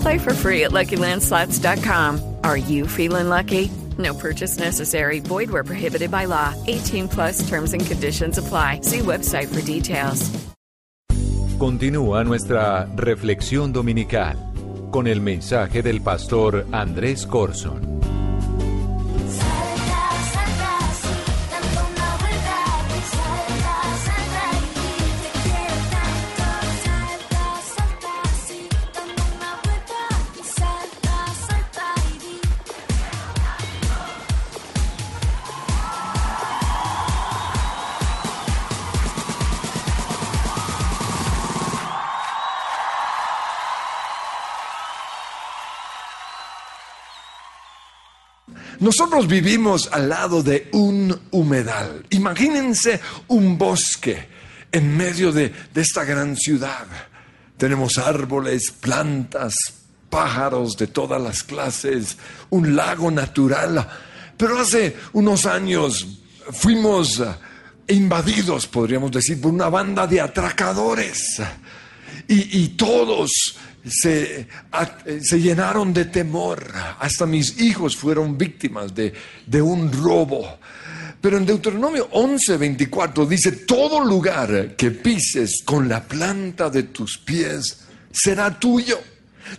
Play for free at LuckyLandSlots.com. Are you feeling lucky? No purchase necessary. Void where prohibited by law. 18 plus terms and conditions apply. See website for details. Continúa nuestra reflexión dominical con el mensaje del pastor Andrés Corson. Nosotros vivimos al lado de un humedal. Imagínense un bosque en medio de, de esta gran ciudad. Tenemos árboles, plantas, pájaros de todas las clases, un lago natural. Pero hace unos años fuimos eh, invadidos, podríamos decir, por una banda de atracadores. Y, y todos se, eh, se llenaron de temor. Hasta mis hijos fueron víctimas de, de un robo. Pero en Deuteronomio 11, 24 dice, todo lugar que pises con la planta de tus pies será tuyo.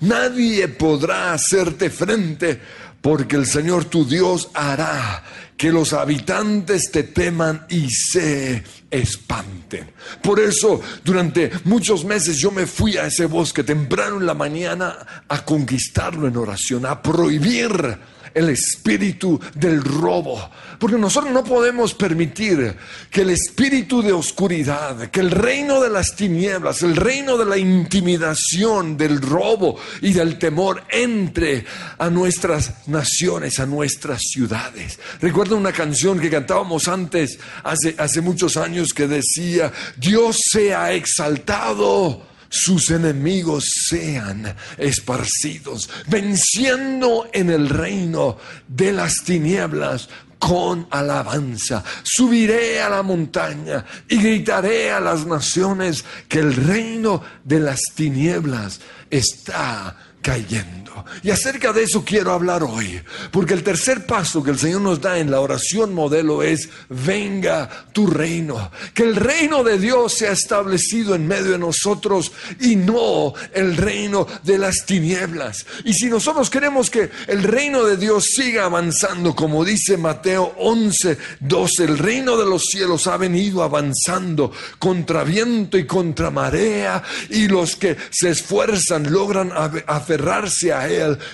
Nadie podrá hacerte frente porque el Señor tu Dios hará que los habitantes te teman y se espanten. Por eso, durante muchos meses yo me fui a ese bosque temprano en la mañana a conquistarlo en oración, a prohibir el espíritu del robo. Porque nosotros no podemos permitir que el espíritu de oscuridad, que el reino de las tinieblas, el reino de la intimidación, del robo y del temor entre a nuestras naciones, a nuestras ciudades. Recuerdo una canción que cantábamos antes, hace, hace muchos años, que decía, Dios sea exaltado sus enemigos sean esparcidos, venciendo en el reino de las tinieblas con alabanza. Subiré a la montaña y gritaré a las naciones que el reino de las tinieblas está cayendo. Y acerca de eso quiero hablar hoy, porque el tercer paso que el Señor nos da en la oración modelo es, venga tu reino, que el reino de Dios sea establecido en medio de nosotros y no el reino de las tinieblas. Y si nosotros queremos que el reino de Dios siga avanzando, como dice Mateo 11, 12, el reino de los cielos ha venido avanzando contra viento y contra marea, y los que se esfuerzan logran aferrarse a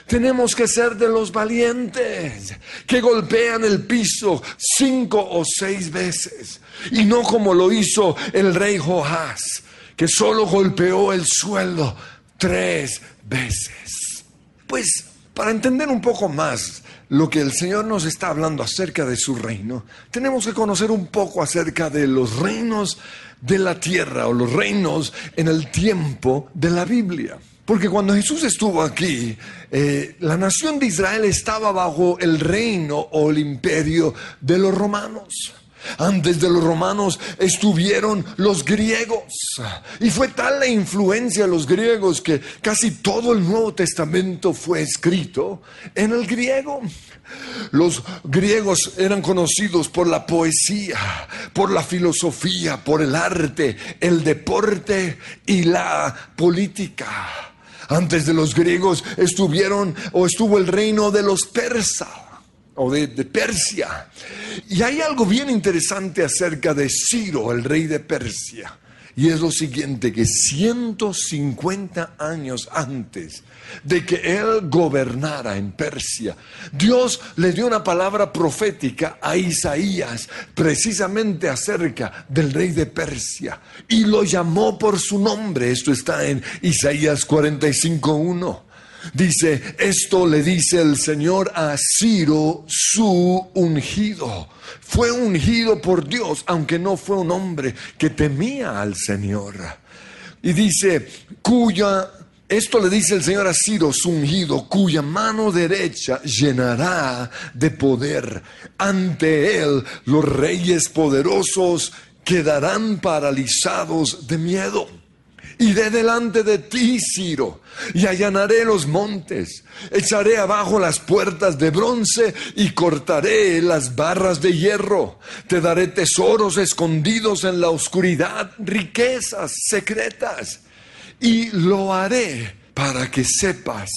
Tenemos que ser de los valientes que golpean el piso cinco o seis veces, y no como lo hizo el rey Joás, que solo golpeó el suelo tres veces. Pues para entender un poco más lo que el Señor nos está hablando acerca de su reino, tenemos que conocer un poco acerca de los reinos de la tierra o los reinos en el tiempo de la Biblia. Porque cuando Jesús estuvo aquí, eh, la nación de Israel estaba bajo el reino o el imperio de los romanos. Antes de los romanos estuvieron los griegos. Y fue tal la influencia de los griegos que casi todo el Nuevo Testamento fue escrito en el griego. Los griegos eran conocidos por la poesía, por la filosofía, por el arte, el deporte y la política. Antes de los griegos estuvieron o estuvo el reino de los persas. o de, de Persia. Y hay algo bien interesante acerca de Ciro, el rey de Persia. Y es lo siguiente, que 150 años antes de que él gobernara en Persia, Dios le dio una palabra profética a Isaías precisamente acerca del rey de Persia y lo llamó por su nombre. Esto está en Isaías 45.1. Dice, esto le dice el Señor a Ciro, su ungido. Fue ungido por Dios, aunque no fue un hombre que temía al Señor. Y dice, cuya, esto le dice el Señor a Ciro, su ungido, cuya mano derecha llenará de poder. Ante él los reyes poderosos quedarán paralizados de miedo. Iré delante de ti, Ciro, y allanaré los montes, echaré abajo las puertas de bronce y cortaré las barras de hierro. Te daré tesoros escondidos en la oscuridad, riquezas secretas, y lo haré para que sepas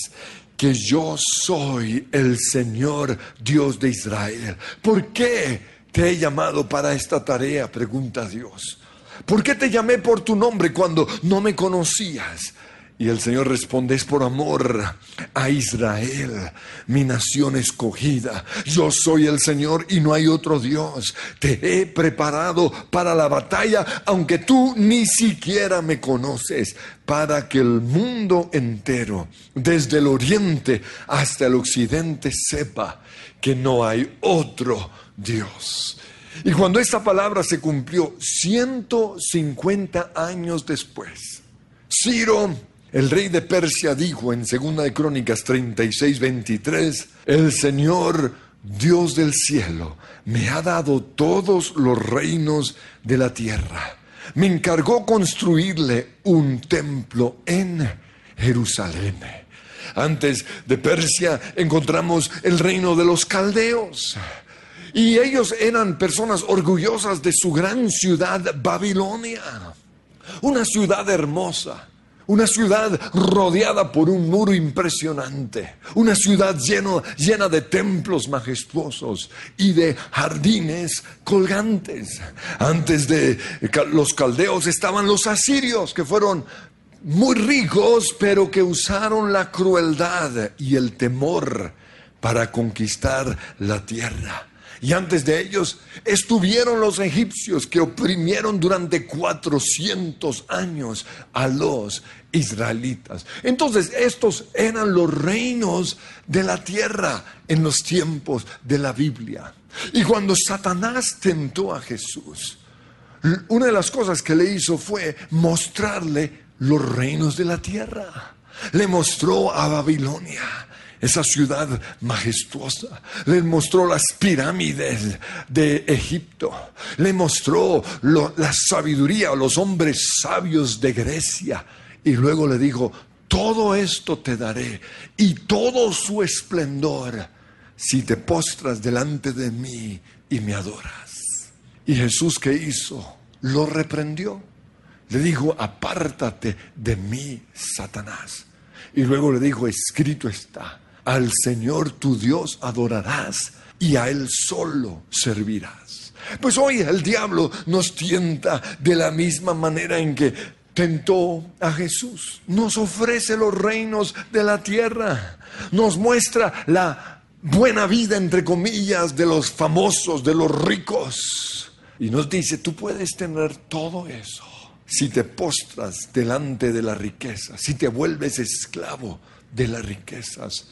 que yo soy el Señor Dios de Israel. ¿Por qué te he llamado para esta tarea? Pregunta Dios. ¿Por qué te llamé por tu nombre cuando no me conocías? Y el Señor responde, es por amor a Israel, mi nación escogida. Yo soy el Señor y no hay otro Dios. Te he preparado para la batalla, aunque tú ni siquiera me conoces, para que el mundo entero, desde el oriente hasta el occidente, sepa que no hay otro Dios. Y cuando esta palabra se cumplió 150 años después, Ciro, el rey de Persia, dijo en 2 de Crónicas 36, 23, el Señor Dios del cielo me ha dado todos los reinos de la tierra. Me encargó construirle un templo en Jerusalén. Antes de Persia encontramos el reino de los caldeos. Y ellos eran personas orgullosas de su gran ciudad Babilonia. Una ciudad hermosa. Una ciudad rodeada por un muro impresionante. Una ciudad llena de templos majestuosos y de jardines colgantes. Antes de los caldeos estaban los asirios, que fueron muy ricos, pero que usaron la crueldad y el temor para conquistar la tierra. Y antes de ellos estuvieron los egipcios que oprimieron durante 400 años a los israelitas. Entonces estos eran los reinos de la tierra en los tiempos de la Biblia. Y cuando Satanás tentó a Jesús, una de las cosas que le hizo fue mostrarle los reinos de la tierra. Le mostró a Babilonia, esa ciudad majestuosa. Le mostró las pirámides de Egipto. Le mostró la sabiduría, los hombres sabios de Grecia. Y luego le dijo, todo esto te daré y todo su esplendor si te postras delante de mí y me adoras. Y Jesús que hizo, lo reprendió. Le dijo, apártate de mí, Satanás. Y luego le dijo, escrito está, al Señor tu Dios adorarás y a Él solo servirás. Pues hoy el diablo nos tienta de la misma manera en que a Jesús. Nos ofrece los reinos de la tierra. Nos muestra la buena vida, entre comillas, de los famosos, de los ricos. Y nos dice, tú puedes tener todo eso si te postras delante de la riqueza, si te vuelves esclavo de las riquezas.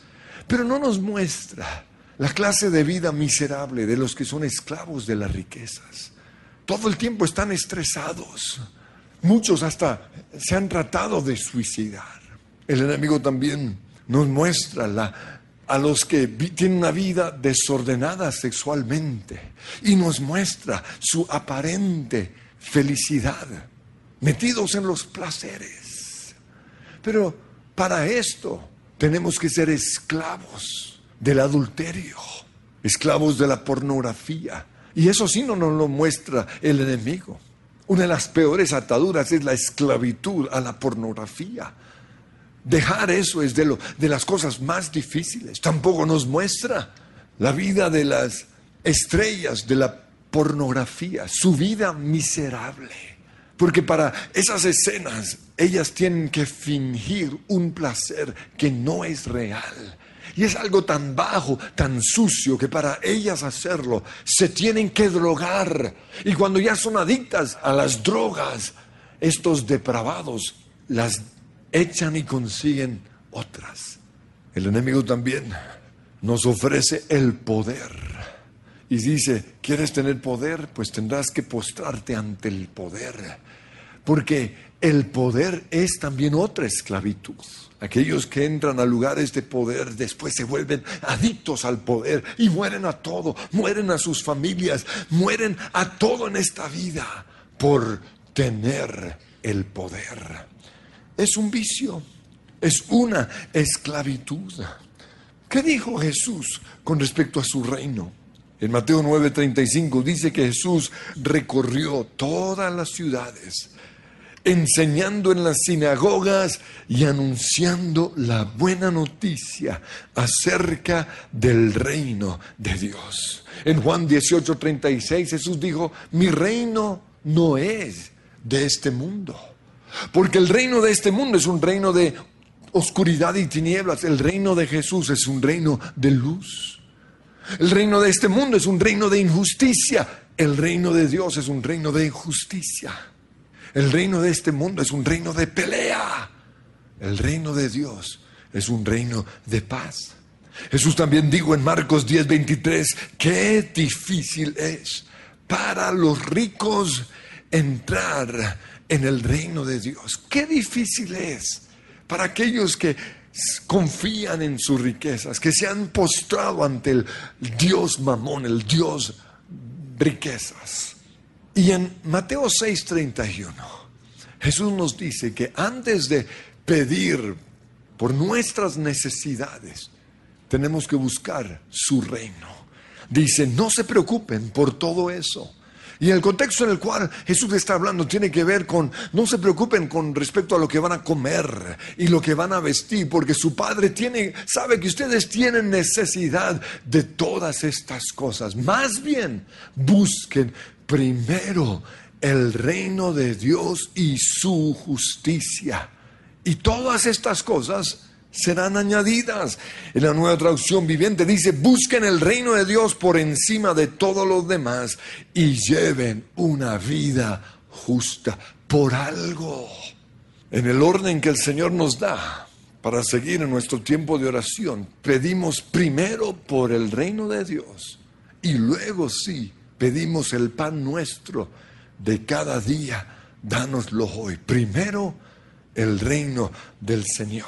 Pero no nos muestra la clase de vida miserable de los que son esclavos de las riquezas. Todo el tiempo están estresados. Muchos hasta se han tratado de suicidar. El enemigo también nos muestra la, a los que tienen una vida desordenada sexualmente y nos muestra su aparente felicidad, metidos en los placeres. Pero para esto tenemos que ser esclavos del adulterio, esclavos de la pornografía. Y eso sí no nos lo muestra el enemigo. Una de las peores ataduras es la esclavitud a la pornografía. Dejar eso es de, las cosas más difíciles. Tampoco nos muestra la vida de las estrellas de la pornografía, su vida miserable. Porque para esas escenas ellas tienen que fingir un placer que no es real. Y es algo tan bajo, tan sucio, que para ellas hacerlo se tienen que drogar. Y cuando ya son adictas a las drogas, estos depravados las echan y consiguen otras. El enemigo también nos ofrece el poder. Y dice, ¿quieres tener poder? Pues tendrás que postrarte ante el poder. Porque el poder es también otra esclavitud. Aquellos que entran a lugares de poder después se vuelven adictos al poder y mueren a todo, mueren a sus familias, mueren a todo en esta vida por tener el poder. Es un vicio, es una esclavitud. ¿Qué dijo Jesús con respecto a su reino? En Mateo 9:35 dice que Jesús recorrió todas las ciudades, enseñando en las sinagogas y anunciando la buena noticia acerca del reino de Dios. En Juan 18:36 Jesús dijo, mi reino no es de este mundo, porque el reino de este mundo es un reino de oscuridad y tinieblas, el reino de Jesús es un reino de luz. El reino de este mundo es un reino de injusticia. El reino de Dios es un reino de justicia. El reino de este mundo es un reino de pelea. El reino de Dios es un reino de paz. Jesús también dijo en Marcos 10:23, qué difícil es para los ricos entrar en el reino de Dios. Qué difícil es para aquellos que confían en sus riquezas, que se han postrado ante el Dios mamón, el Dios riquezas. Y en Mateo 6:31, Jesús nos dice que antes de pedir por nuestras necesidades, tenemos que buscar su reino. Dice, no se preocupen por todo eso. Y el contexto en el cual Jesús está hablando tiene que ver con, no se preocupen con respecto a lo que van a comer y lo que van a vestir, porque su Padre tiene, sabe que ustedes tienen necesidad de todas estas cosas. Más bien, busquen primero el reino de Dios y su justicia. Y todas estas cosas serán añadidas. En la nueva traducción viviente dice, busquen el reino de Dios por encima de todos los demás y lleven una vida justa por algo. En el orden que el Señor nos da para seguir en nuestro tiempo de oración, pedimos primero por el reino de Dios y luego sí, pedimos el pan nuestro de cada día, dánoslo hoy. Primero el reino del Señor.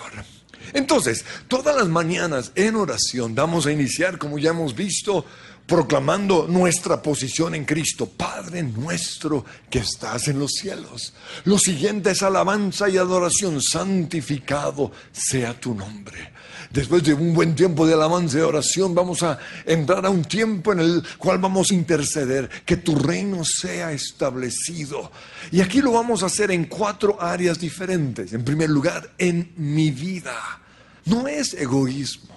Entonces, todas las mañanas en oración vamos a iniciar, como ya hemos visto, proclamando nuestra posición en Cristo. Padre nuestro que estás en los cielos. Lo siguiente es alabanza y adoración. Santificado sea tu nombre. Después de un buen tiempo de alabanza y oración, vamos a entrar a un tiempo en el cual vamos a interceder, que tu reino sea establecido. Y aquí lo vamos a hacer en cuatro áreas diferentes. En primer lugar, en mi vida. No es egoísmo.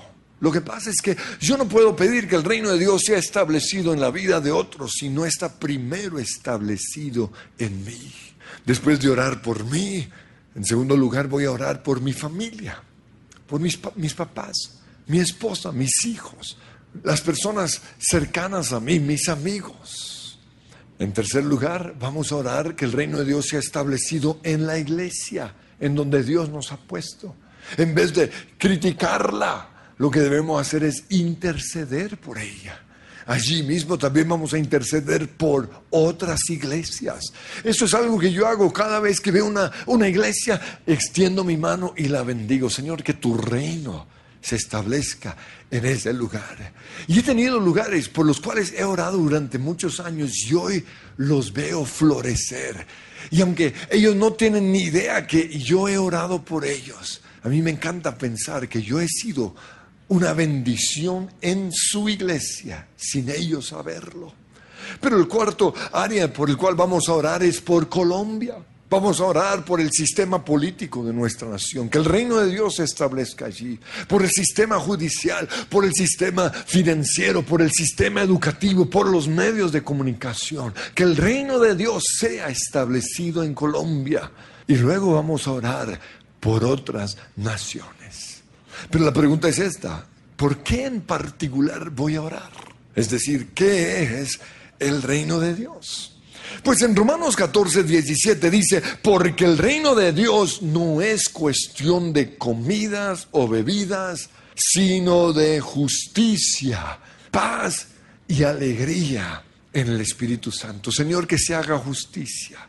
Lo que pasa es que yo no puedo pedir que el reino de Dios sea establecido en la vida de otros si no está primero establecido en mí. Después de orar por mí, en segundo lugar voy a orar por mi familia, por mis, mis papás, mi esposa, mis hijos, las personas cercanas a mí, mis amigos. En tercer lugar, vamos a orar que el reino de Dios sea establecido en la iglesia, en donde Dios nos ha puesto. En vez de criticarla, lo que debemos hacer es interceder por ella. Allí mismo también vamos a interceder por otras iglesias. Eso es algo que yo hago cada vez que veo una, una iglesia, extiendo mi mano y la bendigo. Señor, que tu reino se establezca en ese lugar. Y he tenido lugares por los cuales he orado durante muchos años y hoy los veo florecer. Y aunque ellos no tienen ni idea que yo he orado por ellos, a mí me encanta pensar que yo he sido una bendición en su iglesia sin ellos saberlo. Pero el cuarto área por el cual vamos a orar es por Colombia, Vamos a orar por el sistema político de nuestra nación, que el reino de Dios se establezca allí, por el sistema judicial, por el sistema financiero, por el sistema educativo, por los medios de comunicación, que el reino de Dios sea establecido en Colombia. Y luego vamos a orar por otras naciones. Pero la pregunta es esta, ¿por qué en particular voy a orar? Es decir, ¿qué es el reino de Dios? Pues en Romanos 14, 17 dice, porque el reino de Dios no es cuestión de comidas o bebidas, sino de justicia, paz y alegría en el Espíritu Santo. Señor, que se haga justicia.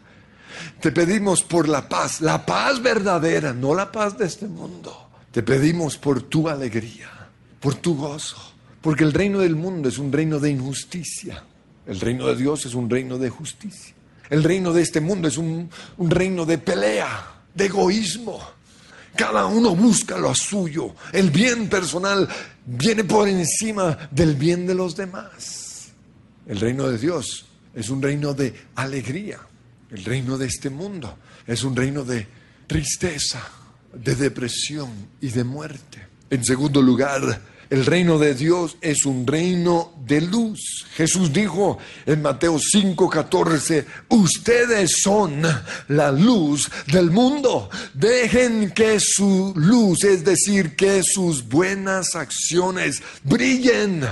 Te pedimos por la paz, la paz verdadera, no la paz de este mundo. Te pedimos por tu alegría, por tu gozo, porque el reino del mundo es un reino de injusticia. El reino de Dios es un reino de justicia. El reino de este mundo es un, reino de pelea, de egoísmo. Cada uno busca lo suyo. El bien personal viene por encima del bien de los demás. El reino de Dios es un reino de alegría. El reino de este mundo es un reino de tristeza, de depresión y de muerte. En segundo lugar, el reino de Dios es un reino de luz. Jesús dijo en Mateo 5:14, ustedes son la luz del mundo. Dejen que su luz, es decir, que sus buenas acciones brillen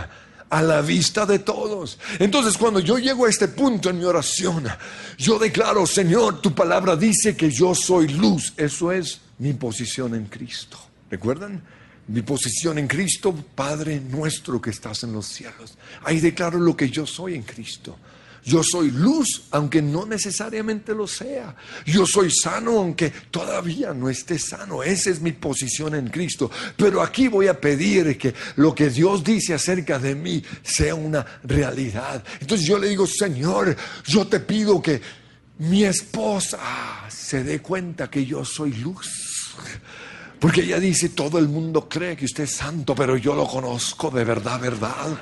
a la vista de todos. Entonces, cuando yo llego a este punto en mi oración, yo declaro, Señor, tu palabra dice que yo soy luz. Eso es mi posición en Cristo. ¿Recuerdan? Mi posición en Cristo, Padre nuestro que estás en los cielos. Ahí declaro lo que yo soy en Cristo. Yo soy luz, aunque no necesariamente lo sea. Yo soy sano, aunque todavía no esté sano. Esa es mi posición en Cristo. Pero aquí voy a pedir que lo que Dios dice acerca de mí sea una realidad. Entonces yo le digo, Señor, yo te pido que mi esposa se dé cuenta que yo soy luz. Porque ella dice, todo el mundo cree que usted es santo, pero yo lo conozco de verdad, verdad.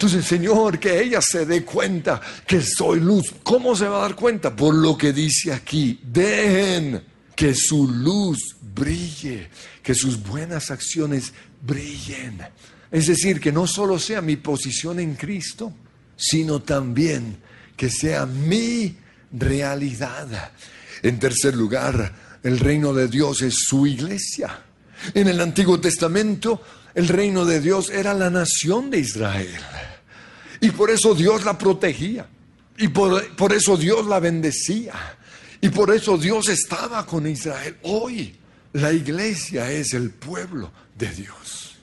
Entonces, Señor, que ella se dé cuenta que soy luz. ¿Cómo se va a dar cuenta? Por lo que dice aquí. Dejen que su luz brille, que sus buenas acciones brillen. Es decir, que no solo sea mi posición en Cristo, sino también que sea mi realidad. En tercer lugar, el reino de Dios es su iglesia. En el Antiguo Testamento, el reino de Dios era la nación de Israel. Y por eso Dios la protegía. Y por, por eso Dios la bendecía. Y por eso Dios estaba con Israel. Hoy la iglesia es el pueblo de Dios.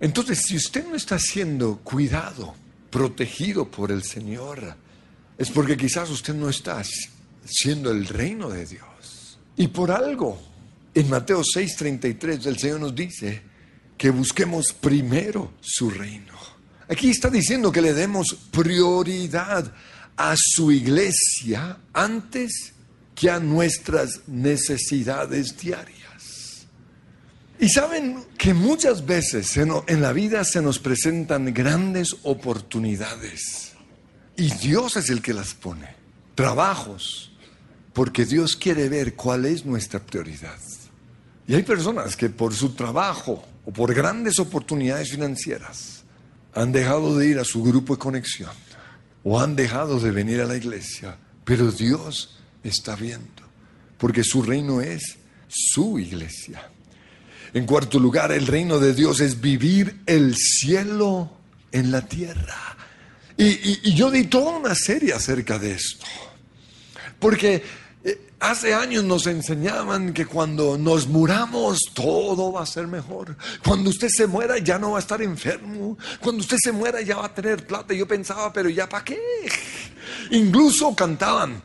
Entonces, si usted no está siendo cuidado, protegido por el Señor, es porque quizás usted no está siendo el reino de Dios. Y por algo, en Mateo 6:33 el Señor nos dice que busquemos primero su reino. Aquí está diciendo que le demos prioridad a su iglesia antes que a nuestras necesidades diarias. Y saben que muchas veces en, la vida se nos presentan grandes oportunidades y Dios es el que las pone. Trabajos, porque Dios quiere ver cuál es nuestra prioridad. Y hay personas que por su trabajo o por grandes oportunidades financieras han dejado de ir a su grupo de conexión o han dejado de venir a la iglesia, pero Dios está viendo, porque su reino es su iglesia. En cuarto lugar, el reino de Dios es vivir el cielo en la tierra. Y, yo di toda una serie acerca de esto, porque hace años nos enseñaban que cuando nos muramos todo va a ser mejor. Cuando usted se muera ya no va a estar enfermo. Cuando usted se muera ya va a tener plata. Yo pensaba, pero ya para qué. Incluso cantaban,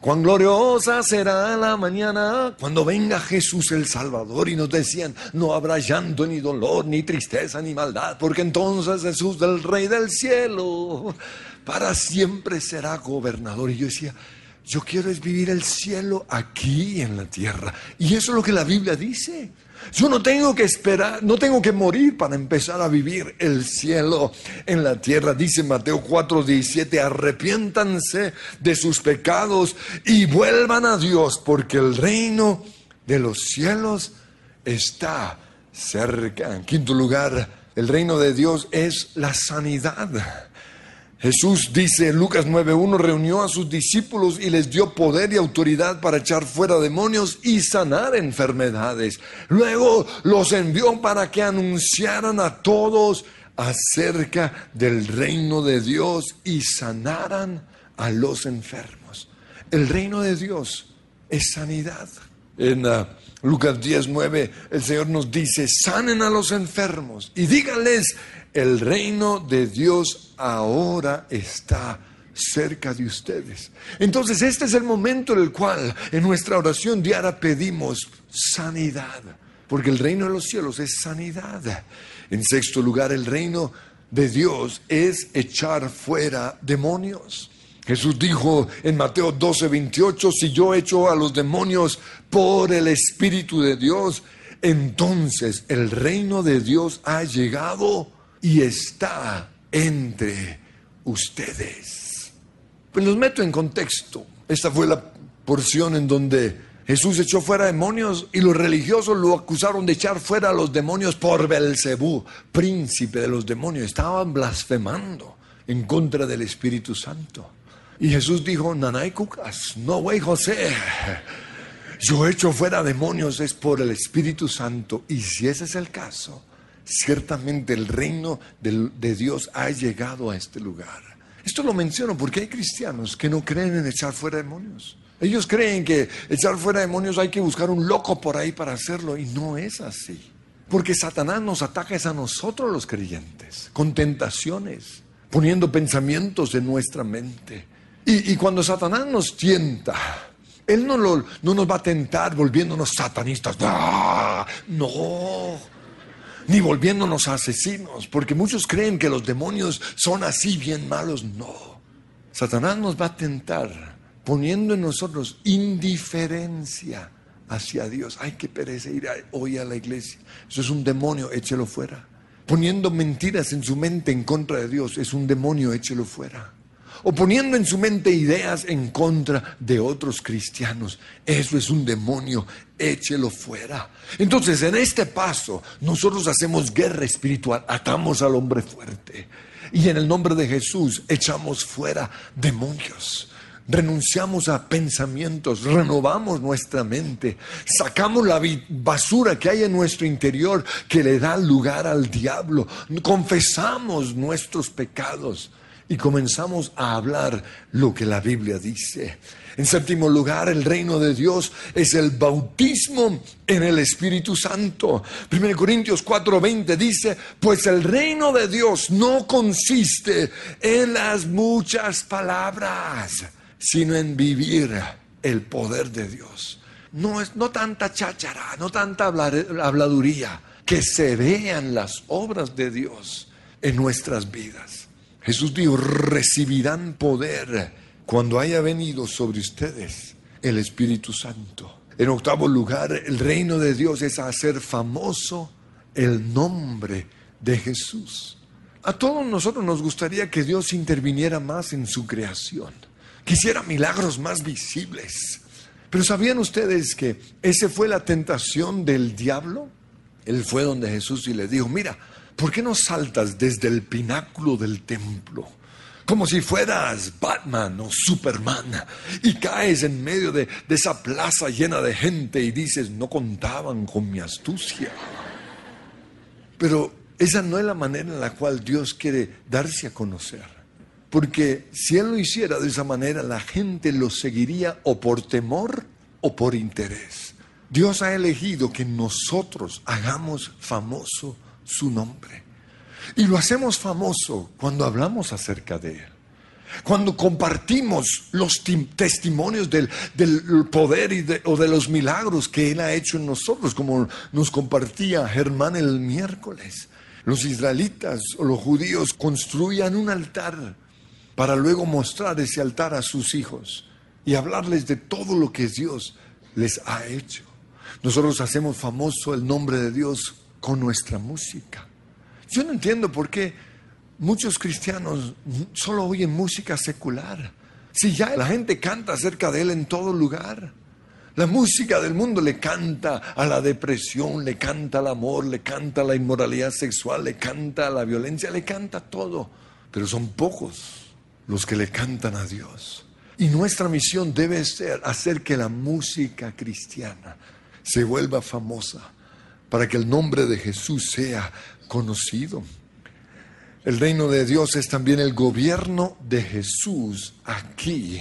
cuán gloriosa será la mañana cuando venga Jesús el Salvador. Y nos decían, no habrá llanto ni dolor, ni tristeza, ni maldad, porque entonces Jesús del Rey del cielo para siempre será gobernador. Y yo decía, Yo quiero es vivir el cielo aquí en la tierra. Y eso es lo que la Biblia dice. Yo no tengo que esperar, no tengo que morir para empezar a vivir el cielo en la tierra. Dice Mateo 4, 17, arrepiéntanse de sus pecados y vuelvan a Dios, porque el reino de los cielos está cerca. En quinto lugar, el reino de Dios es la sanidad. Jesús dice en Lucas 9.1, reunió a sus discípulos y les dio poder y autoridad para echar fuera demonios y sanar enfermedades. Luego los envió para que anunciaran a todos acerca del reino de Dios y sanaran a los enfermos. El reino de Dios es sanidad. En uh, Lucas 10.9 el Señor nos dice, sanen a los enfermos y díganles, el reino de Dios ahora está cerca de ustedes. Entonces este es el momento en el cual en nuestra oración diaria pedimos sanidad, porque el reino de los cielos es sanidad. En sexto lugar, el reino de Dios es echar fuera demonios. Jesús dijo en Mateo 12, 28, si yo echo a los demonios por el Espíritu de Dios, entonces el reino de Dios ha llegado y está entre ustedes. Pues los meto en contexto. Esta fue la porción en donde Jesús echó fuera demonios y los religiosos lo acusaron de echar fuera a los demonios por Belcebú, príncipe de los demonios. Estaban blasfemando en contra del Espíritu Santo. Y Jesús dijo, Nanay Cucas, no güey José, yo echo fuera demonios es por el Espíritu Santo. Y si ese es el caso, ciertamente el reino de, Dios ha llegado a este lugar. Esto lo menciono porque hay cristianos que no creen en echar fuera demonios. Ellos creen que echar fuera demonios hay que buscar un loco por ahí para hacerlo y no es así. Porque Satanás nos ataca a nosotros los creyentes, con tentaciones, poniendo pensamientos en nuestra mente. Y, cuando Satanás nos tienta, Él no nos va a tentar volviéndonos satanistas. ¡Ah! No, ni volviéndonos asesinos, porque muchos creen que los demonios son así bien malos. No, Satanás nos va a tentar poniendo en nosotros indiferencia hacia Dios. Ay, qué pereza ir hoy a la iglesia. Eso es un demonio, échelo fuera. Poniendo mentiras en su mente en contra de Dios, es un demonio, échelo fuera. O poniendo en su mente ideas en contra de otros cristianos. Eso es un demonio, échelo fuera. Entonces, en este paso, nosotros hacemos guerra espiritual, atamos al hombre fuerte. Y en el nombre de Jesús echamos fuera demonios. Renunciamos a pensamientos, renovamos nuestra mente, sacamos la basura que hay en nuestro interior que le da lugar al diablo, confesamos nuestros pecados y comenzamos a hablar lo que la Biblia dice. En séptimo lugar, el reino de Dios es el bautismo en el Espíritu Santo. 1 Corintios 4:20 dice, pues el reino de Dios no consiste en las muchas palabras, sino en vivir el poder de Dios. No es no tanta cháchara, no tanta habladuría, que se vean las obras de Dios en nuestras vidas. Jesús dijo, recibirán poder cuando haya venido sobre ustedes el Espíritu Santo. En octavo lugar, el reino de Dios es hacer famoso el nombre de Jesús. A todos nosotros nos gustaría que Dios interviniera más en su creación, que hiciera milagros más visibles. Pero ¿sabían ustedes que esa fue la tentación del diablo? Él fue donde Jesús y le dijo, mira, ¿por qué no saltas desde el pináculo del templo? Como si fueras Batman o Superman y caes en medio de, de esa plaza llena de gente y dices, no contaban con mi astucia. Pero esa no es la manera en la cual Dios quiere darse a conocer. Porque si Él lo hiciera de esa manera, la gente lo seguiría o por temor o por interés. Dios ha elegido que nosotros hagamos famoso su nombre. Y lo hacemos famoso cuando hablamos acerca de Él. Cuando compartimos los tim- testimonios del, del poder y de- o de los milagros que Él ha hecho en nosotros, como nos compartía Germán el miércoles. Los israelitas o los judíos construían un altar para luego mostrar ese altar a sus hijos y hablarles de todo lo que Dios les ha hecho. Nosotros hacemos famoso el nombre de Dios con nuestra música. Yo no entiendo por qué muchos cristianos solo oyen música secular. Si ya la gente canta acerca de Él en todo lugar. La música del mundo le canta a la depresión, le canta al amor, le canta a la inmoralidad sexual, le canta a la violencia, le canta todo. Pero son pocos los que le cantan a Dios. Y nuestra misión debe ser hacer que la música cristiana se vuelva famosa para que el nombre de Jesús sea conocido. El reino de Dios es también el gobierno de Jesús aquí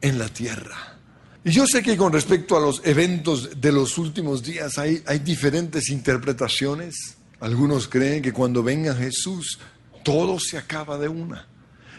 en la tierra. Y yo sé que con respecto a los eventos de los últimos días hay, diferentes interpretaciones. Algunos creen que cuando venga Jesús todo se acaba de una.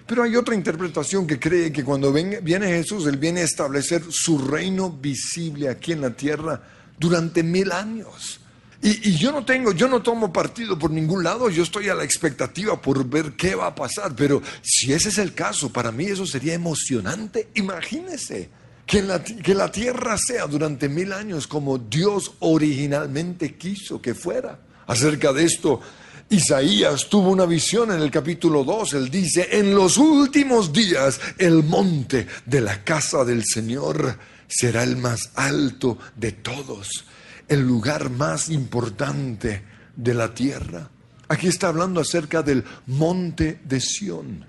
Pero hay otra interpretación que cree que cuando viene Jesús, Él viene a establecer su reino visible aquí en la tierra durante mil años. Y, yo no tengo, yo no tomo partido por ningún lado, yo estoy a la expectativa por ver qué va a pasar. Pero si ese es el caso, para mí eso sería emocionante. Imagínese que la, que la tierra sea durante mil años como Dios originalmente quiso que fuera. Acerca de esto, Isaías tuvo una visión en el capítulo 2. Él dice, en los últimos días el monte de la casa del Señor será el más alto de todos, el lugar más importante de la tierra. Aquí está hablando acerca del monte de Sión.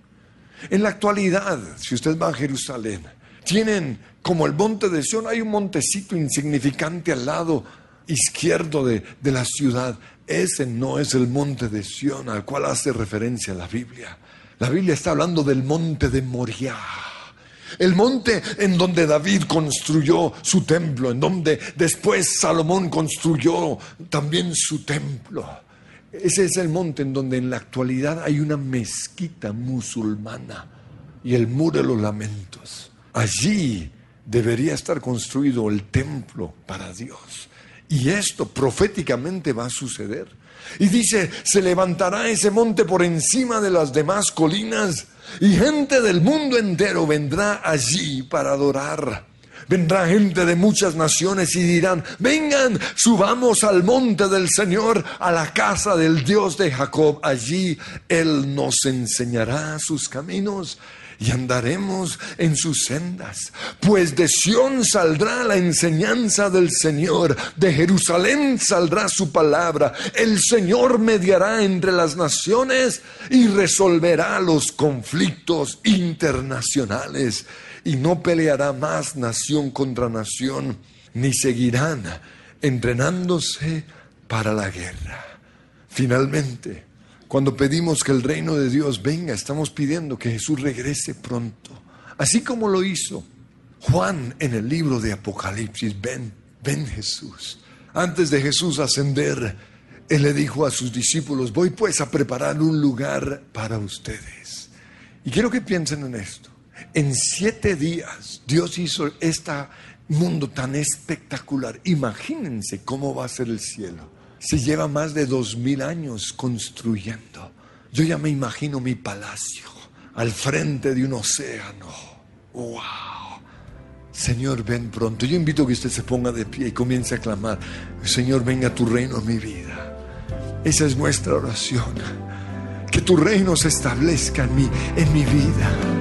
En la actualidad, si usted va a Jerusalén, tienen como el monte de Sión, hay un montecito insignificante al lado izquierdo de, de la ciudad. Ese no es el monte de Sión al cual hace referencia la Biblia. La Biblia está hablando del monte de Moriah. El monte en donde David construyó su templo, en donde después Salomón construyó también su templo. Ese es el monte en donde en la actualidad hay una mezquita musulmana y el muro de los lamentos. Allí debería estar construido el templo para Dios. Y esto proféticamente va a suceder. Y dice, se levantará ese monte por encima de las demás colinas y gente del mundo entero vendrá allí para adorar. Vendrá gente de muchas naciones y dirán, vengan, subamos al monte del Señor, a la casa del Dios de Jacob. Allí Él nos enseñará sus caminos y andaremos en sus sendas. Pues de Sión saldrá la enseñanza del Señor, de Jerusalén saldrá su palabra. El Señor mediará entre las naciones y resolverá los conflictos internacionales. Y no peleará más nación contra nación, ni seguirán entrenándose para la guerra. Finalmente, cuando pedimos que el reino de Dios venga, estamos pidiendo que Jesús regrese pronto. Así como lo hizo Juan en el libro de Apocalipsis. Ven, ven Jesús. Antes de Jesús ascender, Él le dijo a sus discípulos, voy pues a preparar un lugar para ustedes. Y quiero que piensen en esto. En siete días Dios hizo este mundo tan espectacular. Imagínense cómo va a ser el cielo. Se lleva más de dos mil años construyendo. Yo ya me imagino mi palacio al frente de un océano. ¡Wow! Señor, ven pronto. Yo invito a que usted se ponga de pie y comience a clamar, Señor, venga tu reino en mi vida. Esa es nuestra oración. Que tu reino se establezca en mi, en mi vida.